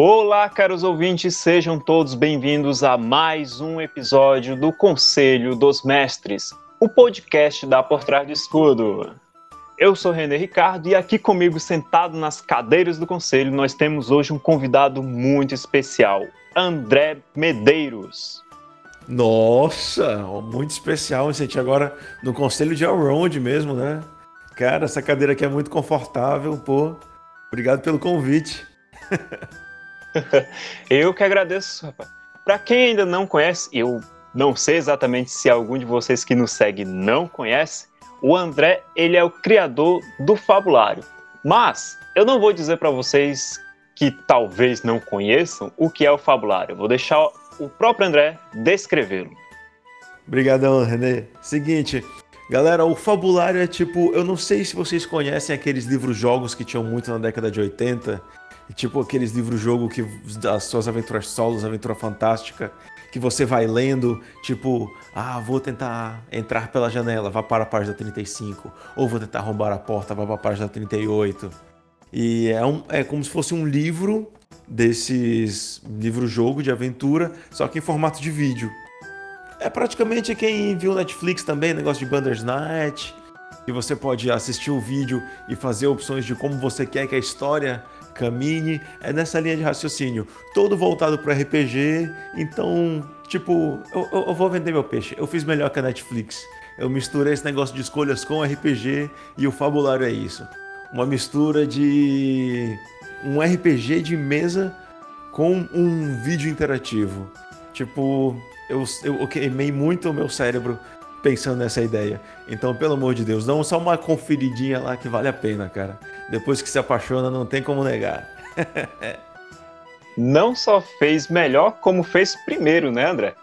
Olá, caros ouvintes, sejam todos bem-vindos a mais um episódio do Conselho dos Mestres, o podcast da Por Trás do Escudo. Eu sou René Ricardo e aqui comigo, sentado nas cadeiras do conselho, nós temos hoje um convidado muito especial, André Medeiros. Nossa, muito especial, gente. Agora no conselho de Allround mesmo, né? Cara, essa cadeira aqui é muito confortável, pô. Obrigado pelo convite. eu que agradeço, rapaz. Para quem ainda não conhece, eu não sei exatamente se algum de vocês que nos segue não conhece, o André, ele é o criador do Fabulário. Mas eu não vou dizer para vocês que talvez não conheçam o que é o Fabulário. Vou deixar o próprio André descrevê-lo. Obrigadão, René. Seguinte, galera, o Fabulário é tipo, eu não sei se vocês conhecem aqueles livros-jogos que tinham muito na década de 80, tipo aqueles livros-jogo que das suas aventuras solos, aventura fantástica, que você vai lendo, tipo, ah, vou tentar entrar pela janela, vá para a página 35, ou vou tentar arrombar a porta, vá para a página 38. E é, um, é como se fosse um livro desses livro-jogo de aventura, só que em formato de vídeo. É praticamente quem viu Netflix também, negócio de Bandersnatch, que você pode assistir o vídeo e fazer opções de como você quer que a história caminhe. É nessa linha de raciocínio, todo voltado para RPG. Então, tipo, eu, eu, vou vender meu peixe. Eu fiz melhor que a Netflix. Eu misturei esse negócio de escolhas com RPG e o fabulário é isso. Uma mistura de um RPG de mesa com um vídeo interativo. Tipo, eu, eu queimei muito o meu cérebro pensando nessa ideia. Então, pelo amor de Deus, dá só uma conferidinha lá que vale a pena, cara. Depois que se apaixona, não tem como negar. não só fez melhor, como fez primeiro, né, André?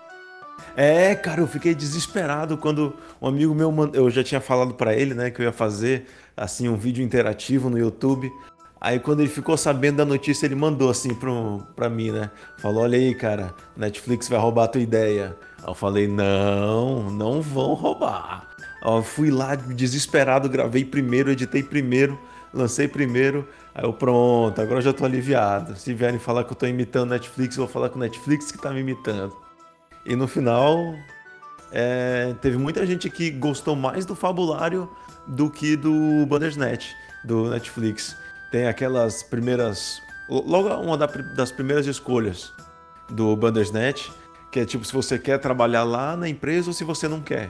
É, cara, eu fiquei desesperado quando um amigo meu, eu já tinha falado para ele, né, que eu ia fazer assim um vídeo interativo no YouTube. Aí quando ele ficou sabendo da notícia, ele mandou assim pro, pra mim, né? Falou, olha aí, cara, Netflix vai roubar a tua ideia. Eu falei, não, não vão roubar. Eu fui lá desesperado, gravei primeiro, editei primeiro, lancei primeiro. Aí eu, pronto, agora já tô aliviado. Se vierem falar que eu tô imitando Netflix, eu vou falar com o Netflix que tá me imitando. E no final, é, teve muita gente que gostou mais do Fabulário do que do Bandersnatch, do Netflix tem aquelas primeiras. Logo uma das primeiras escolhas do Bandersnatch, que é tipo se você quer trabalhar lá na empresa ou se você não quer.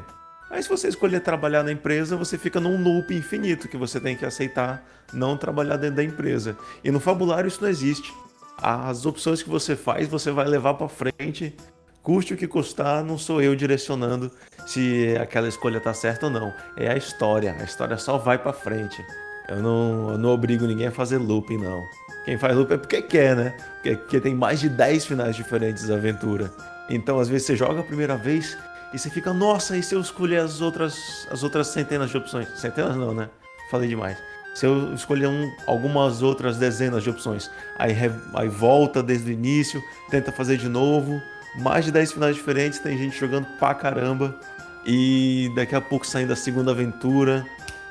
Aí se você escolher trabalhar na empresa, você fica num loop infinito que você tem que aceitar não trabalhar dentro da empresa. E no fabulário isso não existe. As opções que você faz, você vai levar para frente, custe o que custar, não sou eu direcionando se aquela escolha tá certa ou não. É a história, a história só vai para frente. Eu não, eu não obrigo ninguém a fazer looping, não. Quem faz looping é porque quer, né? Porque, porque tem mais de 10 finais diferentes da aventura. Então, às vezes, você joga a primeira vez e você fica, nossa, e se eu escolher as outras, as outras centenas de opções? Centenas não, né? Falei demais. Se eu escolher um, algumas outras dezenas de opções, aí, aí volta desde o início, tenta fazer de novo. Mais de 10 finais diferentes, tem gente jogando pra caramba. E daqui a pouco saindo a segunda aventura,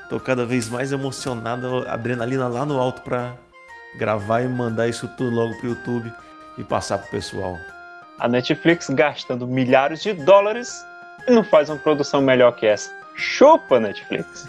Tô cada vez mais emocionado, adrenalina lá no alto para gravar e mandar isso tudo logo pro YouTube e passar pro pessoal. A Netflix gastando milhares de dólares e não faz uma produção melhor que essa. Chupa, Netflix!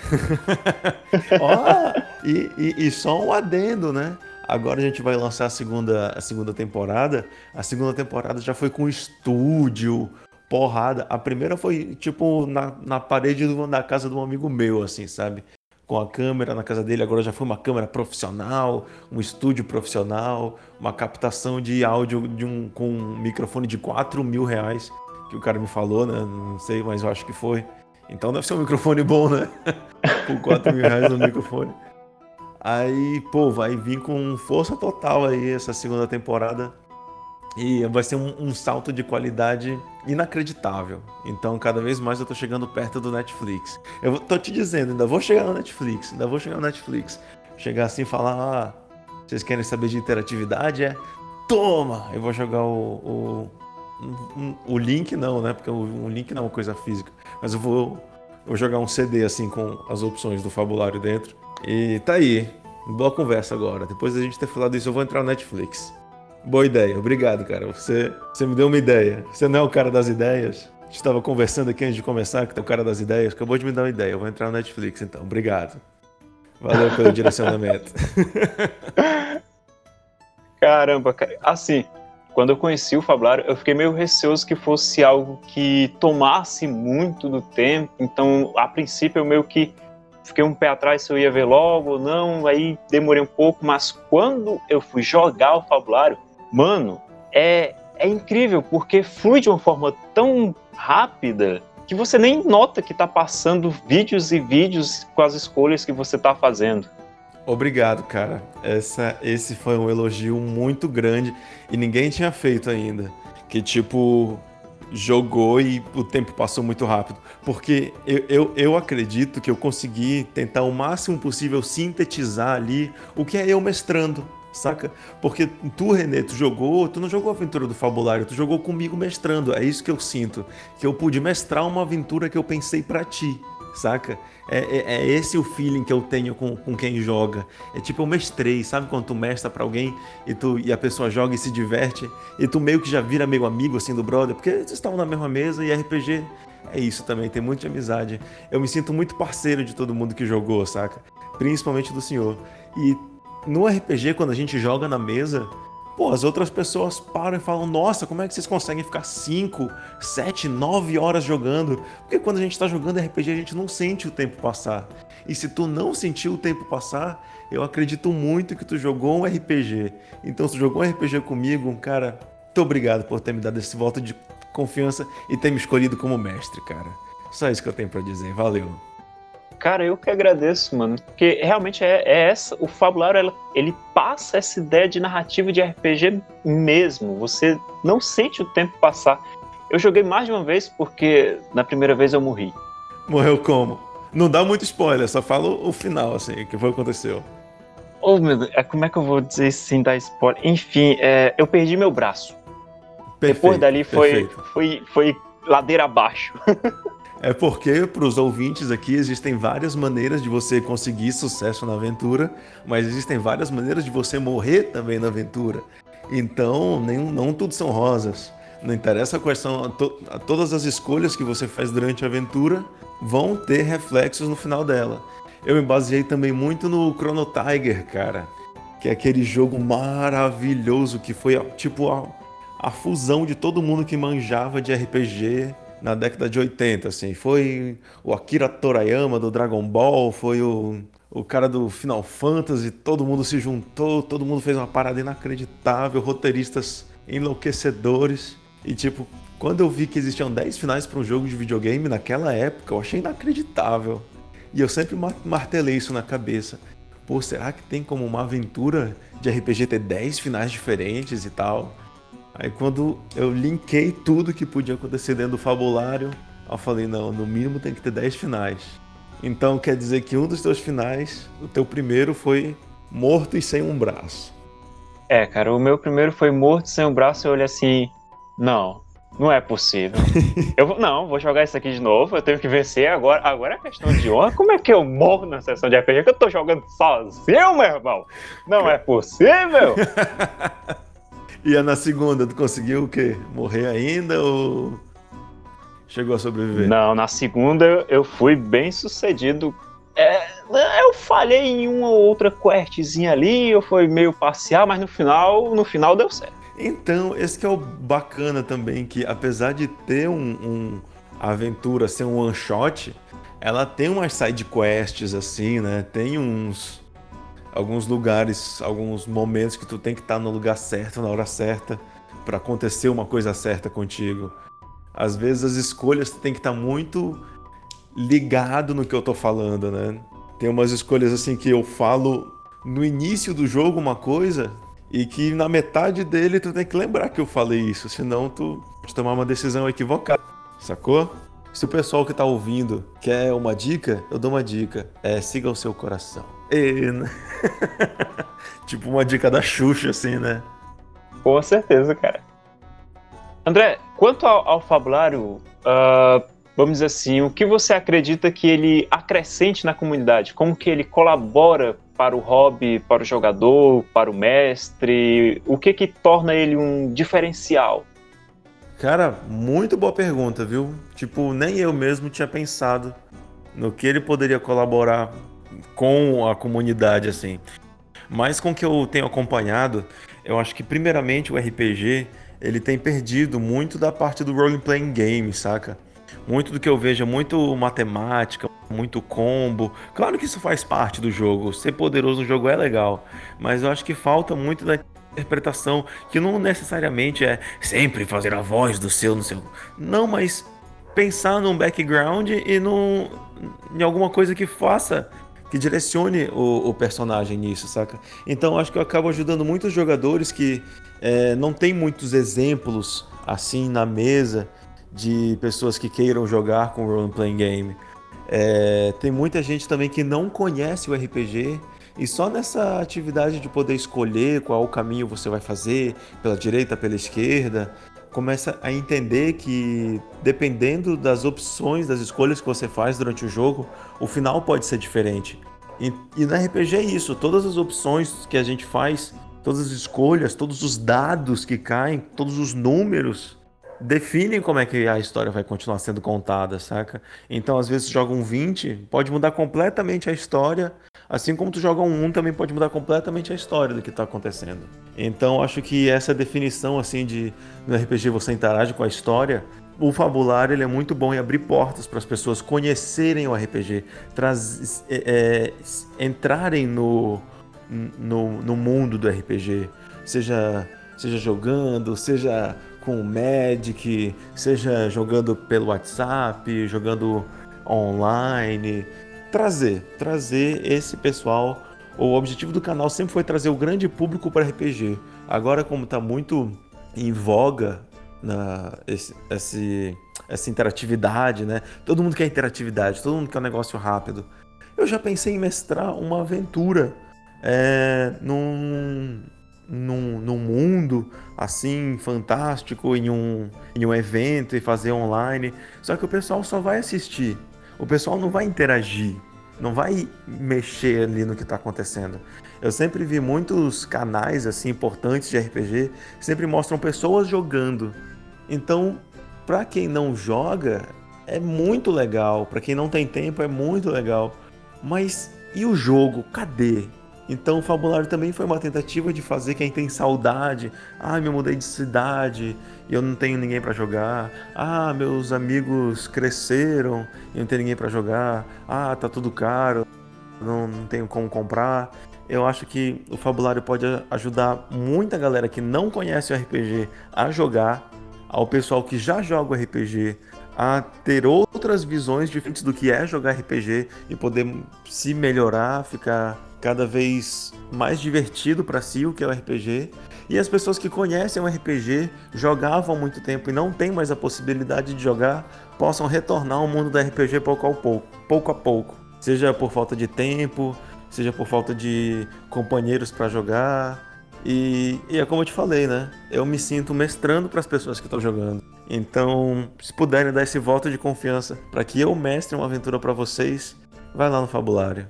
oh, e, e, e só um adendo, né? Agora a gente vai lançar a segunda, a segunda temporada. A segunda temporada já foi com estúdio, porrada. A primeira foi, tipo, na, na parede do, da casa de um amigo meu, assim, sabe? Com a câmera na casa dele, agora já foi uma câmera profissional, um estúdio profissional, uma captação de áudio de um, com um microfone de 4 mil reais, que o cara me falou, né? Não sei, mas eu acho que foi. Então deve ser um microfone bom, né? com 4 mil reais no microfone. Aí, pô, vai vir com força total aí essa segunda temporada. E vai ser um, um, salto de qualidade inacreditável. Então, cada vez mais eu tô chegando perto do Netflix. Eu tô te dizendo, ainda vou chegar no Netflix, ainda vou chegar no Netflix. Chegar assim e falar, ah, vocês querem saber de interatividade? É, toma! Eu vou jogar o, o, o link não, né? Porque o, link não é uma coisa física. Mas eu vou, eu vou jogar um CD assim com as opções do fabulário dentro. E tá aí, boa conversa agora. Depois da gente ter falado isso, eu vou entrar no Netflix. Boa ideia, obrigado, cara. Você, você me deu uma ideia. Você não é o cara das ideias? A gente estava conversando aqui antes de começar, que tem o cara das ideias. Acabou de me dar uma ideia. Eu vou entrar no Netflix então. Obrigado. Valeu pelo direcionamento. Caramba, cara. Assim, quando eu conheci o Fablário, eu fiquei meio receoso que fosse algo que tomasse muito do tempo. Então, a princípio, eu meio que fiquei um pé atrás se eu ia ver logo ou não. Aí demorei um pouco, mas quando eu fui jogar o Fabulário, mano, é, é incrível, porque flui de uma forma tão rápida que você nem nota que está passando vídeos e vídeos com as escolhas que você está fazendo. Obrigado, cara. Essa, esse foi um elogio muito grande e ninguém tinha feito ainda. Que tipo, jogou e o tempo passou muito rápido. Porque eu, eu, eu, acredito que eu consegui tentar o máximo possível sintetizar ali o que é eu mestrando saca? Porque tu, Renê, tu jogou, tu não jogou a aventura do Fabulário, tu jogou comigo mestrando. É isso que eu sinto. Que eu pude mestrar uma aventura que eu pensei para ti, saca? É, é, é, esse o feeling que eu tenho com, com quem joga. É tipo, eu mestrei, sabe quando tu mestra pra alguém e, tu, e a pessoa joga e se diverte, e tu meio que já vira meio amigo assim do brother, porque eles estavam na mesma mesa e RPG é isso também, tem muita amizade. Eu me sinto muito parceiro de todo mundo que jogou, saca? Principalmente do senhor. E no RPG, quando a gente joga na mesa, pô, as outras pessoas param e falam: Nossa, como é que vocês conseguem ficar 5, 7, 9 horas jogando? Porque quando a gente tá jogando RPG, a gente não sente o tempo passar. E se tu não sentiu o tempo passar, eu acredito muito que tu jogou um RPG. Então, se tu jogou um RPG comigo, cara, muito obrigado por ter me dado esse voto de confiança e ter me escolhido como mestre, cara. Só isso que eu tenho para dizer. Valeu. Cara, eu que agradeço, mano. Porque realmente é, é essa. O Fabulário, ela, ele passa essa ideia de narrativa de RPG mesmo. Você não sente o tempo passar. Eu joguei mais de uma vez porque na primeira vez eu morri. Morreu como? Não dá muito spoiler, só fala o final, assim, o que foi que aconteceu. Oh, meu Deus, é, como é que eu vou dizer sem dar spoiler? Enfim, é, eu perdi meu braço. Perfeito, Depois dali foi, foi, foi ladeira abaixo. É porque, para os ouvintes aqui, existem várias maneiras de você conseguir sucesso na aventura, mas existem várias maneiras de você morrer também na aventura. Então, nem, não tudo são rosas. Não interessa quais são to, todas as escolhas que você faz durante a aventura, vão ter reflexos no final dela. Eu me baseei também muito no Chrono Tiger, cara, que é aquele jogo maravilhoso que foi tipo a, a fusão de todo mundo que manjava de RPG na década de 80, assim. Foi o Akira Torayama do Dragon Ball, foi o, o cara do Final Fantasy, todo mundo se juntou, todo mundo fez uma parada inacreditável, roteiristas enlouquecedores. E tipo, quando eu vi que existiam 10 finais para um jogo de videogame naquela época, eu achei inacreditável. E eu sempre martelei isso na cabeça. Pô, será que tem como uma aventura de RPG ter 10 finais diferentes e tal? Aí quando eu linkei tudo que podia acontecer dentro do fabulário, eu falei, não, no mínimo tem que ter 10 finais. Então quer dizer que um dos teus finais, o teu primeiro foi morto e sem um braço. É, cara, o meu primeiro foi morto sem um braço e eu olhei assim, não, não é possível. eu vou, não, vou jogar isso aqui de novo, eu tenho que vencer agora. Agora é questão de honra. Como é que eu morro na sessão de RPG que eu tô jogando sozinho, meu irmão? Não é possível! E na segunda, tu conseguiu o quê? Morrer ainda ou chegou a sobreviver? Não, na segunda eu fui bem sucedido. É, eu falhei em uma ou outra questzinha ali, eu fui meio parcial, mas no final, no final deu certo. Então, esse que é o bacana também, que apesar de ter um, um aventura ser um one shot, ela tem umas side quests assim, né? Tem uns alguns lugares, alguns momentos que tu tem que estar no lugar certo, na hora certa, para acontecer uma coisa certa contigo. Às vezes as escolhas tu tem que estar muito ligado no que eu tô falando, né? Tem umas escolhas assim que eu falo no início do jogo uma coisa e que na metade dele tu tem que lembrar que eu falei isso, senão tu pode tomar uma decisão equivocada, sacou? Se o pessoal que tá ouvindo quer uma dica, eu dou uma dica. É, siga o seu coração. E... tipo uma dica da Xuxa, assim, né? Com certeza, cara. André, quanto ao, ao fabulário, uh, vamos dizer assim, o que você acredita que ele acrescente na comunidade? Como que ele colabora para o hobby, para o jogador, para o mestre? O que que torna ele um diferencial? Cara, muito boa pergunta, viu? Tipo, nem eu mesmo tinha pensado no que ele poderia colaborar com a comunidade, assim. Mas com o que eu tenho acompanhado, eu acho que primeiramente o RPG ele tem perdido muito da parte do role playing game, saca? Muito do que eu vejo é muito matemática, muito combo. Claro que isso faz parte do jogo. Ser poderoso no jogo é legal, mas eu acho que falta muito da interpretação, que não necessariamente é sempre fazer a voz do seu no seu. Não, mas pensar num background e num, em alguma coisa que faça que direcione o, o, personagem nisso, saca? Então acho que eu acabo ajudando muitos jogadores que é, não tem muitos exemplos assim na mesa de pessoas que queiram jogar com role playing game. É, tem muita gente também que não conhece o RPG e só nessa atividade de poder escolher qual caminho você vai fazer, pela direita, pela esquerda, começa a entender que dependendo das opções, das escolhas que você faz durante o jogo, o final pode ser diferente. E, e no RPG é isso, todas as opções que a gente faz, todas as escolhas, todos os dados que caem, todos os números definem como é que a história vai continuar sendo contada, saca? Então, às vezes, joga um 20, pode mudar completamente a história, assim como tu joga um 1 também pode mudar completamente a história do que está acontecendo. Então, acho que essa definição, assim, de no RPG você interage com a história, o fabulário ele é muito bom em abrir portas para as pessoas conhecerem o RPG, traz, é, é, entrarem no, no, no mundo do RPG, seja, seja jogando, seja com o Magic, seja jogando pelo WhatsApp, jogando online. Trazer, trazer esse pessoal. O objetivo do canal sempre foi trazer o grande público para RPG. Agora, como está muito em voga na, esse, esse, essa interatividade, né? Todo mundo quer interatividade, todo mundo quer um negócio rápido. Eu já pensei em mestrar uma aventura é, num, num, num mundo assim fantástico em um, em um evento e fazer online. Só que o pessoal só vai assistir. O pessoal não vai interagir, não vai mexer ali no que está acontecendo. Eu sempre vi muitos canais assim importantes de RPG sempre mostram pessoas jogando. Então, para quem não joga, é muito legal. Para quem não tem tempo, é muito legal. Mas e o jogo? Cadê? Então o Fabulário também foi uma tentativa de fazer quem tem saudade. Ah, me mudei de cidade e eu não tenho ninguém para jogar. Ah, meus amigos cresceram e não tenho ninguém para jogar. Ah, tá tudo caro, não, não tenho como comprar. Eu acho que o Fabulário pode ajudar muita galera que não conhece o RPG a jogar, ao pessoal que já joga o RPG a ter outras visões diferentes do que é jogar RPG e poder se melhorar, ficar cada vez mais divertido para si o que é o RPG. E as pessoas que conhecem o RPG, jogavam há muito tempo e não têm mais a possibilidade de jogar, possam retornar ao mundo do RPG pouco a pouco, pouco a pouco. Seja por falta de tempo, seja por falta de companheiros para jogar. E, e, é como eu te falei, né? Eu me sinto mestrando para as pessoas que estão jogando. Então, se puderem dar esse voto de confiança para que eu mestre uma aventura para vocês, vai lá no Fabulário.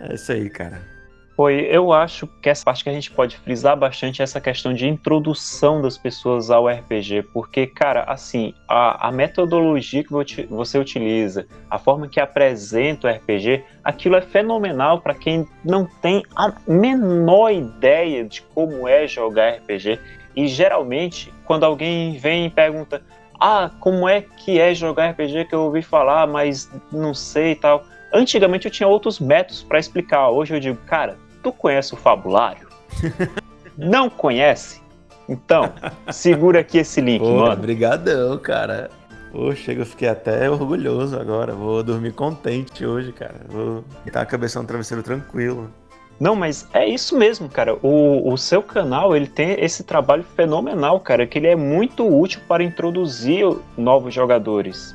É isso aí, cara. Foi, eu acho que essa parte que a gente pode frisar bastante é essa questão de introdução das pessoas ao RPG, porque, cara, assim, a, a metodologia que você utiliza, a forma que apresenta o RPG, aquilo é fenomenal para quem não tem a menor ideia de como é jogar RPG. E geralmente, quando alguém vem e pergunta, ah, como é que é jogar RPG que eu ouvi falar, mas não sei e tal Antigamente eu tinha outros métodos para explicar. Hoje eu digo, cara, tu conhece o fabulário? Não conhece? Então, segura aqui esse link, Pô, mano. Obrigadão, cara. Poxa, eu fiquei até orgulhoso agora. Vou dormir contente hoje, cara. Vou estar a cabeça no travesseiro tranquilo. Não, mas é isso mesmo, cara. O, o seu canal, ele tem esse trabalho fenomenal, cara, que ele é muito útil para introduzir novos jogadores.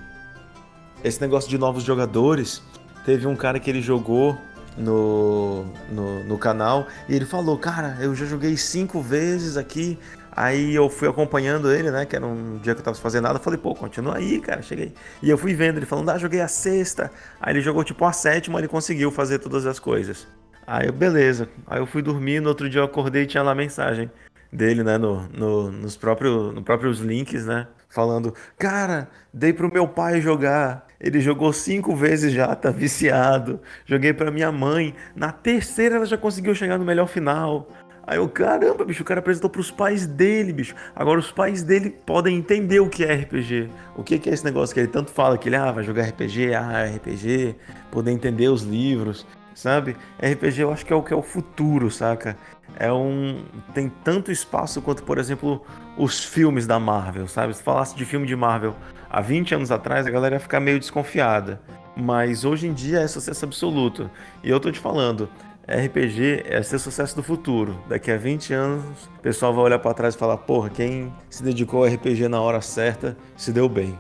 Esse negócio de novos jogadores, Teve um cara que ele jogou no, no, no, canal e ele falou: Cara, eu já joguei cinco vezes aqui, Aí eu fui acompanhando ele, né? Que era um dia que eu tava fazendo nada. Falei, pô, continua aí, cara, cheguei. E eu fui vendo ele falando, ah, joguei a sexta. Aí ele jogou tipo a sétima, ele conseguiu fazer todas as coisas. Aí eu, beleza. Aí eu fui dormir, no outro dia eu acordei e tinha lá a mensagem dele, né? No, no, nos próprios, no próprios links, né? Falando, cara, dei pro meu pai jogar. Ele jogou cinco vezes já, tá viciado. Joguei pra minha mãe. Na terceira ela já conseguiu chegar no melhor final. Aí eu, caramba, bicho, o cara apresentou pros pais dele, bicho. Agora os pais dele podem entender o que é RPG. O que é esse negócio que ele tanto fala que ele ah, vai jogar RPG, ah, RPG, poder entender os livros, sabe? RPG eu acho que é o que é o futuro, saca? É um tem tanto espaço quanto, por exemplo, os filmes da Marvel, sabe? Se falasse de filme de Marvel há 20 anos atrás, a galera ia ficar meio desconfiada. Mas hoje em dia é sucesso absoluto. E eu tô te falando, RPG é ser sucesso do futuro. Daqui a 20 anos, o pessoal vai olhar para trás e falar: porra, quem se dedicou ao RPG na hora certa se deu bem.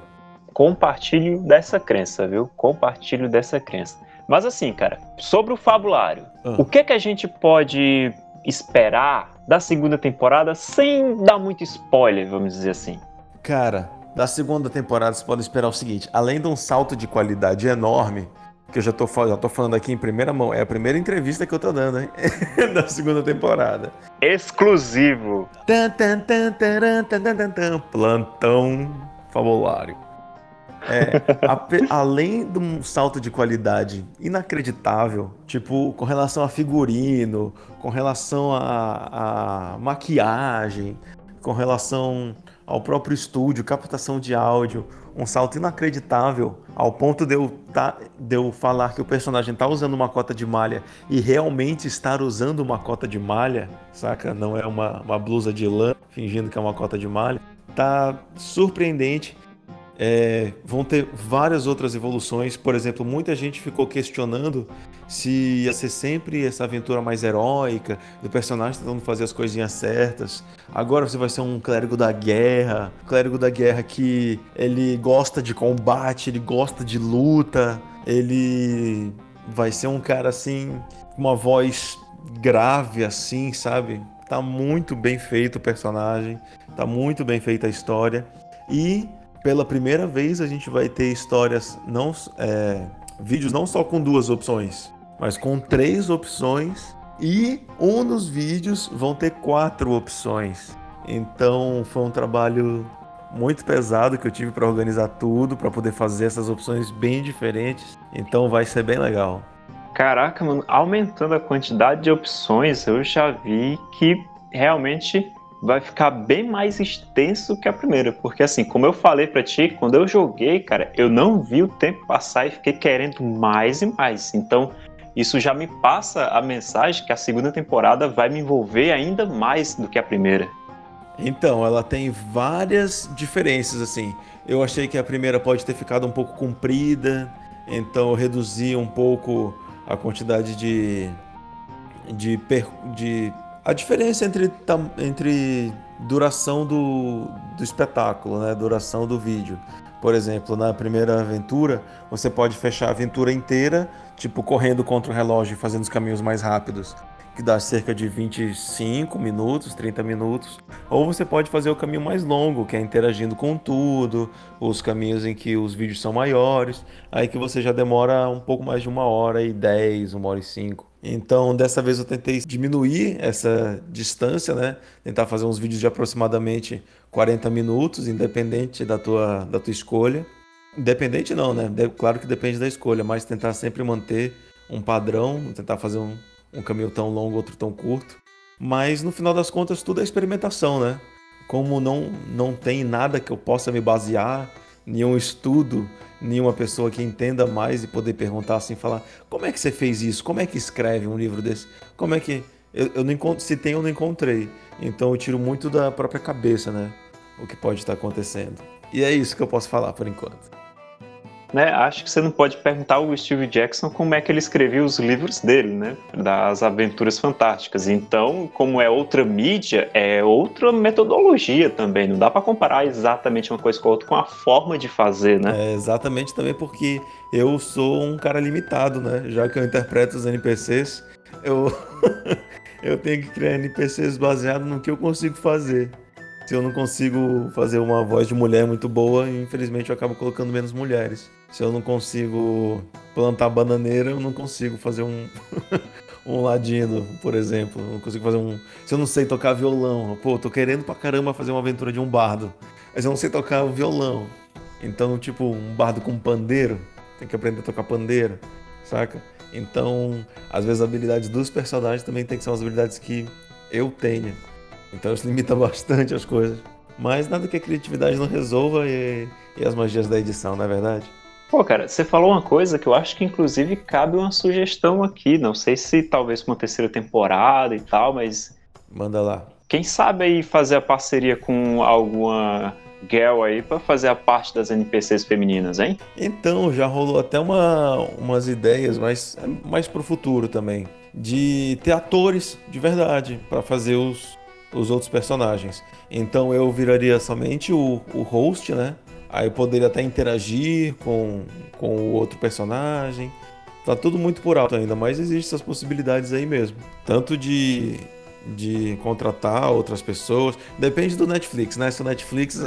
Compartilho dessa crença, viu? Compartilho dessa crença. Mas assim, cara, sobre o fabulário, ah. o que é que a gente pode esperar da segunda temporada sem dar muito spoiler, vamos dizer assim? Cara, da segunda temporada você pode esperar o seguinte: além de um salto de qualidade enorme, que eu já tô, já tô falando aqui em primeira mão. É a primeira entrevista que eu tô dando, hein? da segunda temporada. Exclusivo. Plantão fabulário. É, a, além de um salto de qualidade inacreditável, tipo, com relação a figurino, com relação a, a maquiagem, com relação ao próprio estúdio, captação de áudio, um salto inacreditável ao ponto de eu, tá, de eu falar que o personagem está usando uma cota de malha e realmente estar usando uma cota de malha, saca? Não é uma, uma blusa de lã fingindo que é uma cota de malha. Tá surpreendente é, vão ter várias outras evoluções. Por exemplo, muita gente ficou questionando se ia ser sempre essa aventura mais heróica, do personagem tentando fazer as coisinhas certas. Agora você vai ser um clérigo da guerra, clérigo da guerra que ele gosta de combate, ele gosta de luta, ele vai ser um cara assim, com uma voz grave assim, sabe? Tá muito bem feito o personagem, tá muito bem feita a história. E pela primeira vez a gente vai ter histórias não é, vídeos não só com duas opções, mas com três opções e um dos vídeos vão ter quatro opções. Então foi um trabalho muito pesado que eu tive para organizar tudo, para poder fazer essas opções bem diferentes. Então vai ser bem legal. Caraca, mano, aumentando a quantidade de opções, eu já vi que realmente vai ficar bem mais extenso que a primeira, porque assim, como eu falei para ti, quando eu joguei, cara, eu não vi o tempo passar e fiquei querendo mais e mais. Então, isso já me passa a mensagem que a segunda temporada vai me envolver ainda mais do que a primeira. Então, ela tem várias diferenças assim. Eu achei que a primeira pode ter ficado um pouco comprida, então eu reduzi um pouco a quantidade de de, de a diferença entre, entre duração do, do espetáculo, né? Duração do vídeo. Por exemplo, na primeira aventura, você pode fechar a aventura inteira, tipo correndo contra o relógio e fazendo os caminhos mais rápidos, que dá cerca de 25 minutos, 30 minutos. Ou você pode fazer o caminho mais longo, que é interagindo com tudo, os caminhos em que os vídeos são maiores, aí que você já demora um pouco mais de uma hora e dez, uma hora e cinco. Então, dessa vez eu tentei diminuir essa distância, né? Tentar fazer uns vídeos de aproximadamente 40 minutos, independente da tua, da tua escolha. Independente não, né? Claro que depende da escolha, mas tentar sempre manter um padrão, tentar fazer um, um caminho tão longo, outro tão curto. Mas no final das contas, tudo é experimentação, né? Como não, não tem nada que eu possa me basear, nenhum estudo nenhuma pessoa que entenda mais e poder perguntar assim, falar como é que você fez isso? Como é que escreve um livro desse? Como é que eu, eu não encontro, se tem eu não encontrei. Então eu tiro muito da própria cabeça, né? O que pode estar acontecendo. E é isso que eu posso falar por enquanto né, acho que você não pode perguntar ao Steve Jackson como é que ele escrevia os livros dele, né, das aventuras fantásticas. Então, como é outra mídia, é outra metodologia também. Não dá para comparar exatamente uma coisa com a outra com a forma de fazer, né? É exatamente também porque eu sou um cara limitado, né? Já que eu interpreto os NPCs, eu eu tenho que criar NPCs baseados no que eu consigo fazer. Se eu não consigo fazer uma voz de mulher muito boa, infelizmente eu acabo colocando menos mulheres. Se eu não consigo plantar bananeira, eu não consigo fazer um, um ladino, por exemplo. Não consigo fazer um. Se eu não sei tocar violão, pô, tô querendo pra caramba fazer uma aventura de um bardo, mas eu não sei tocar o violão. Então, tipo, um bardo com pandeiro, tem que aprender a tocar pandeiro, saca? Então, às vezes, as habilidades dos personagens também tem que ser as habilidades que eu tenha. Então isso limita bastante as coisas. Mas nada que a criatividade não resolva e, e as magias da edição, não é verdade? Pô, cara, você falou uma coisa que eu acho que inclusive cabe uma sugestão aqui. Não sei se talvez uma terceira temporada e tal, mas. Manda lá. Quem sabe aí fazer a parceria com alguma girl aí para fazer a parte das NPCs femininas, hein? Então, já rolou até uma, umas ideias, mas mais pro futuro também. De ter atores de verdade para fazer os, os outros personagens. Então eu viraria somente o, o host, né? Aí poderia até interagir com, com o outro personagem. Tá tudo muito por alto ainda, mas existem essas possibilidades aí mesmo. Tanto de, de contratar outras pessoas. Depende do Netflix, né? Se o Netflix.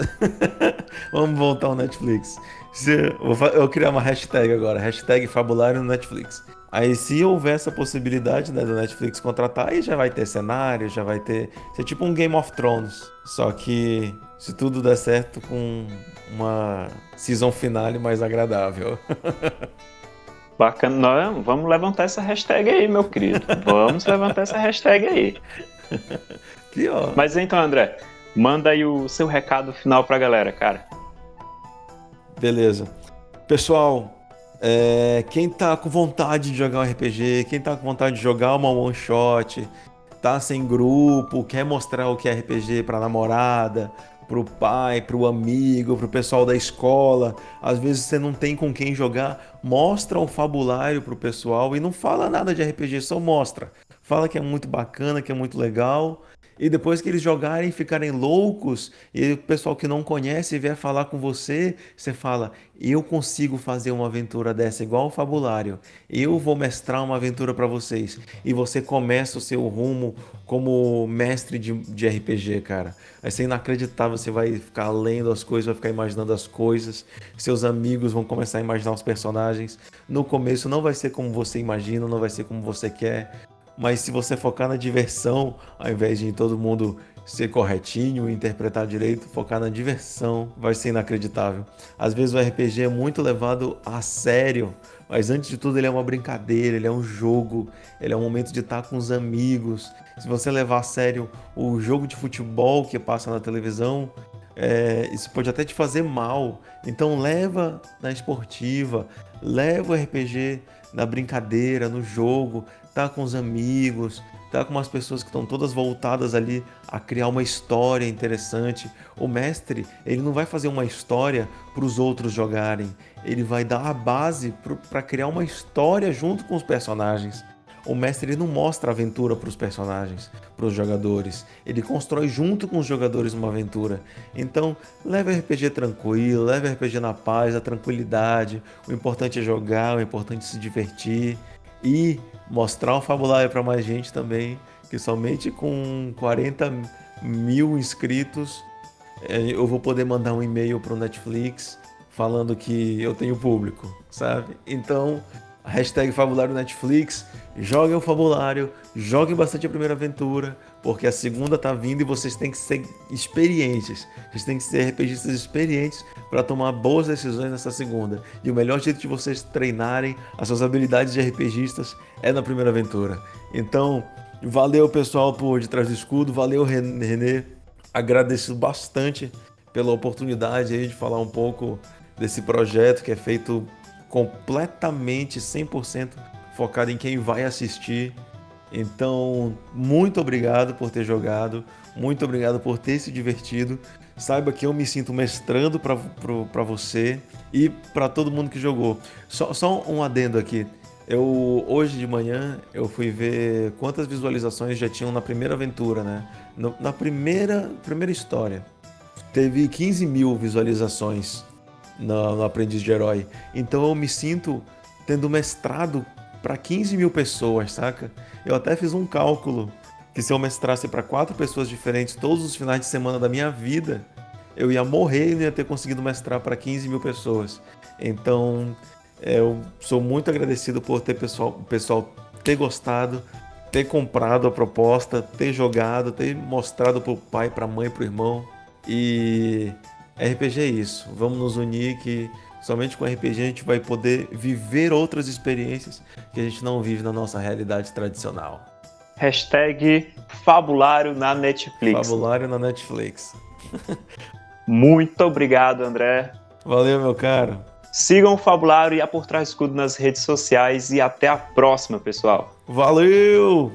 Vamos voltar ao Netflix. Se, eu vou criar uma hashtag agora, hashtag fabulário no Netflix. Aí se houver essa possibilidade né, do Netflix contratar, aí já vai ter cenário, já vai ter. Ser tipo um Game of Thrones. Só que se tudo der certo com uma season finale mais agradável. Bacana. vamos levantar essa hashtag aí, meu querido. Vamos levantar essa hashtag aí. Mas então, André, manda aí o seu recado final pra galera, cara. Beleza. Pessoal, é, quem tá com vontade de jogar um RPG, quem tá com vontade de jogar uma one shot, tá sem grupo, quer mostrar o que é RPG pra namorada, pro pai, pro amigo, pro pessoal da escola, às vezes você não tem com quem jogar, mostra um fabulário pro pessoal e não fala nada de RPG, só mostra. Fala que é muito bacana, que é muito legal e depois que eles jogarem, ficarem loucos, e o pessoal que não conhece vier falar com você, você fala: Eu consigo fazer uma aventura dessa igual o fabulário. Eu vou mestrar uma aventura para vocês. E você começa o seu rumo como mestre de, de RPG, cara. Vai ser inacreditável. Você vai ficar lendo as coisas, vai ficar imaginando as coisas. Seus amigos vão começar a imaginar os personagens. No começo não vai ser como você imagina, não vai ser como você quer mas se você focar na diversão, ao invés de todo mundo ser corretinho, interpretar direito, focar na diversão, vai ser inacreditável. Às vezes o RPG é muito levado a sério, mas antes de tudo ele é uma brincadeira, ele é um jogo, ele é um momento de estar com os amigos. Se você levar a sério o jogo de futebol que passa na televisão, é, isso pode até te fazer mal. Então leva na esportiva, leva o RPG na brincadeira, no jogo, tá com os amigos, tá com umas pessoas que estão todas voltadas ali a criar uma história interessante. O mestre, ele não vai fazer uma história para os outros jogarem, ele vai dar a base para criar uma história junto com os personagens. O mestre ele não mostra a aventura para os personagens, para os jogadores. Ele constrói junto com os jogadores uma aventura. Então, leve RPG tranquilo, leve RPG na paz, a tranquilidade. O importante é jogar, o importante é se divertir e mostrar um fabulário para mais gente também, que somente com 40 mil inscritos é, eu vou poder mandar um e-mail para o Netflix falando que eu tenho público, sabe? Então, hashtag Fabulário Netflix, joguem o Fabulário, joguem bastante a primeira aventura, porque a segunda tá vindo e vocês têm que ser experientes. Vocês têm que ser RPGistas experientes para tomar boas decisões nessa segunda. E o melhor jeito de vocês treinarem as suas habilidades de RPGistas é na primeira aventura. Então, valeu pessoal por detrás do escudo, valeu Renê. Agradeço bastante pela oportunidade aí de falar um pouco desse projeto que é feito completamente 100% focado em quem vai assistir então, muito obrigado por ter jogado, muito obrigado por ter se divertido. Saiba que eu me sinto mestrando para você e para todo mundo que jogou. Só, só um adendo aqui. Eu hoje de manhã eu fui ver quantas visualizações já tinham na primeira aventura, né? No, na primeira primeira história teve 15 mil visualizações no, no Aprendiz de Herói. Então eu me sinto tendo mestrado para 15 mil pessoas, saca? Eu até fiz um cálculo que se eu mestrasse para quatro pessoas diferentes todos os finais de semana da minha vida, eu ia morrer e não ia ter conseguido mestrar para 15 mil pessoas. Então, eu sou muito agradecido por ter pessoal, pessoal ter gostado, ter comprado a proposta, ter jogado, ter mostrado para o pai, para a mãe, para o irmão. E RPG é isso. Vamos nos unir que somente com RPG a gente vai poder viver outras experiências que a gente não vive na nossa realidade tradicional. Hashtag Fabulário na Netflix. Fabulário na Netflix. Muito obrigado, André. Valeu, meu caro. Sigam o Fabulário e a Por Trás Escudo nas redes sociais e até a próxima, pessoal. Valeu!